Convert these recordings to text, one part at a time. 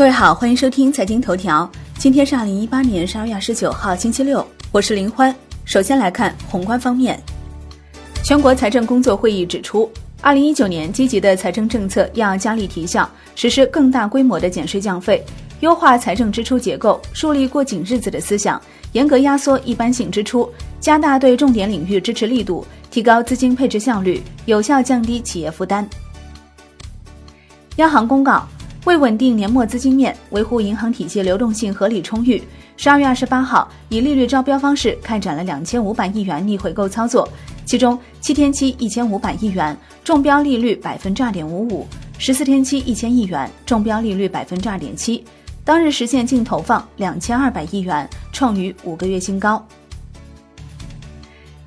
各位好，欢迎收听财经头条。今天是二零一八年十二月二十九号，星期六，我是林欢。首先来看宏观方面，全国财政工作会议指出，二零一九年积极的财政政策要加力提效，实施更大规模的减税降费，优化财政支出结构，树立过紧日子的思想，严格压缩一般性支出，加大对重点领域支持力度，提高资金配置效率，有效降低企业负担。央行公告。为稳定年末资金面，维护银行体系流动性合理充裕，十二月二十八号以利率招标方式开展了两千五百亿元逆回购操作，其中七天期一千五百亿元中标利率百分之二点五五，十四天期一千亿元中标利率百分之二点七，当日实现净投放两千二百亿元，创逾五个月新高。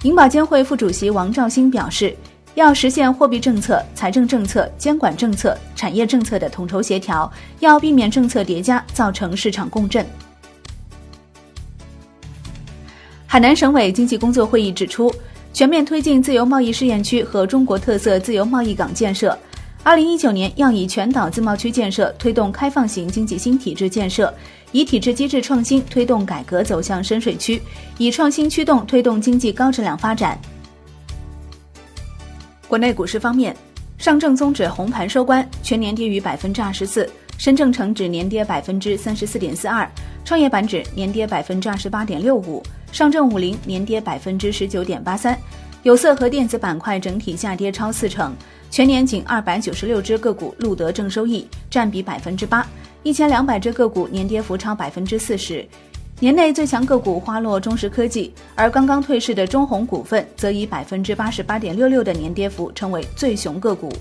银保监会副主席王兆新表示。要实现货币政策、财政政策、监管政策、产业政策的统筹协调，要避免政策叠加造成市场共振。海南省委经济工作会议指出，全面推进自由贸易试验区和中国特色自由贸易港建设。二零一九年要以全岛自贸区建设推动开放型经济新体制建设，以体制机制创新推动改革走向深水区，以创新驱动推动经济高质量发展。国内股市方面，上证综指红盘收官，全年跌逾百分之二十四；深证成指年跌百分之三十四点四二；创业板指年跌百分之二十八点六五；上证五零年跌百分之十九点八三。有色和电子板块整体下跌超四成，全年仅二百九十六只个股录得正收益，占比百分之八；一千两百只个股年跌幅超百分之四十。年内最强个股花落中石科技，而刚刚退市的中弘股份则以百分之八十八点六六的年跌幅成为最熊个股。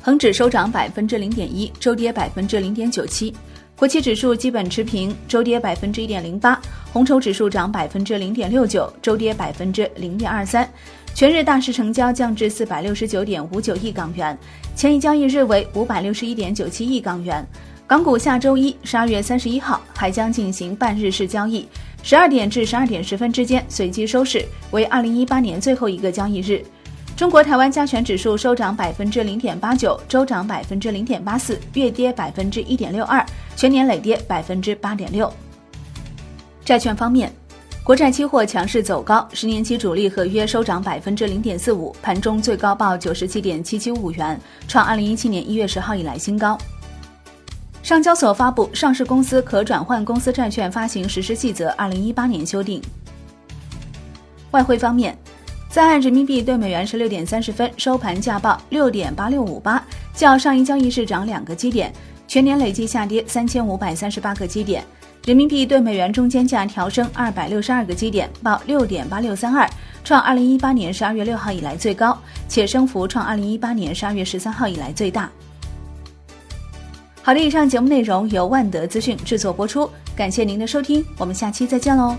恒指收涨百分之零点一，周跌百分之零点九七；国企指数基本持平，周跌百分之一点零八；红筹指数涨百分之零点六九，周跌百分之零点二三。全日大市成交降至四百六十九点五九亿港元，前一交易日为五百六十一点九七亿港元。港股下周一十二月三十一号还将进行半日市交易，十二点至十二点十分之间随机收市，为二零一八年最后一个交易日。中国台湾加权指数收涨百分之零点八九，周涨百分之零点八四，月跌百分之一点六二，全年累跌百分之八点六。债券方面，国债期货强势走高，十年期主力合约收涨百分之零点四五，盘中最高报九十七点七七五元，创二零一七年一月十号以来新高。上交所发布《上市公司可转换公司债券发行实施细则（二零一八年修订）》。外汇方面，在岸人民币对美元十六点三十分收盘价报六点八六五八，较上一交易日涨两个基点，全年累计下跌三千五百三十八个基点。人民币对美元中间价调升二百六十二个基点，报六点八六三二，创二零一八年十二月六号以来最高，且升幅创二零一八年十二月十三号以来最大。好的，以上节目内容由万德资讯制作播出，感谢您的收听，我们下期再见喽。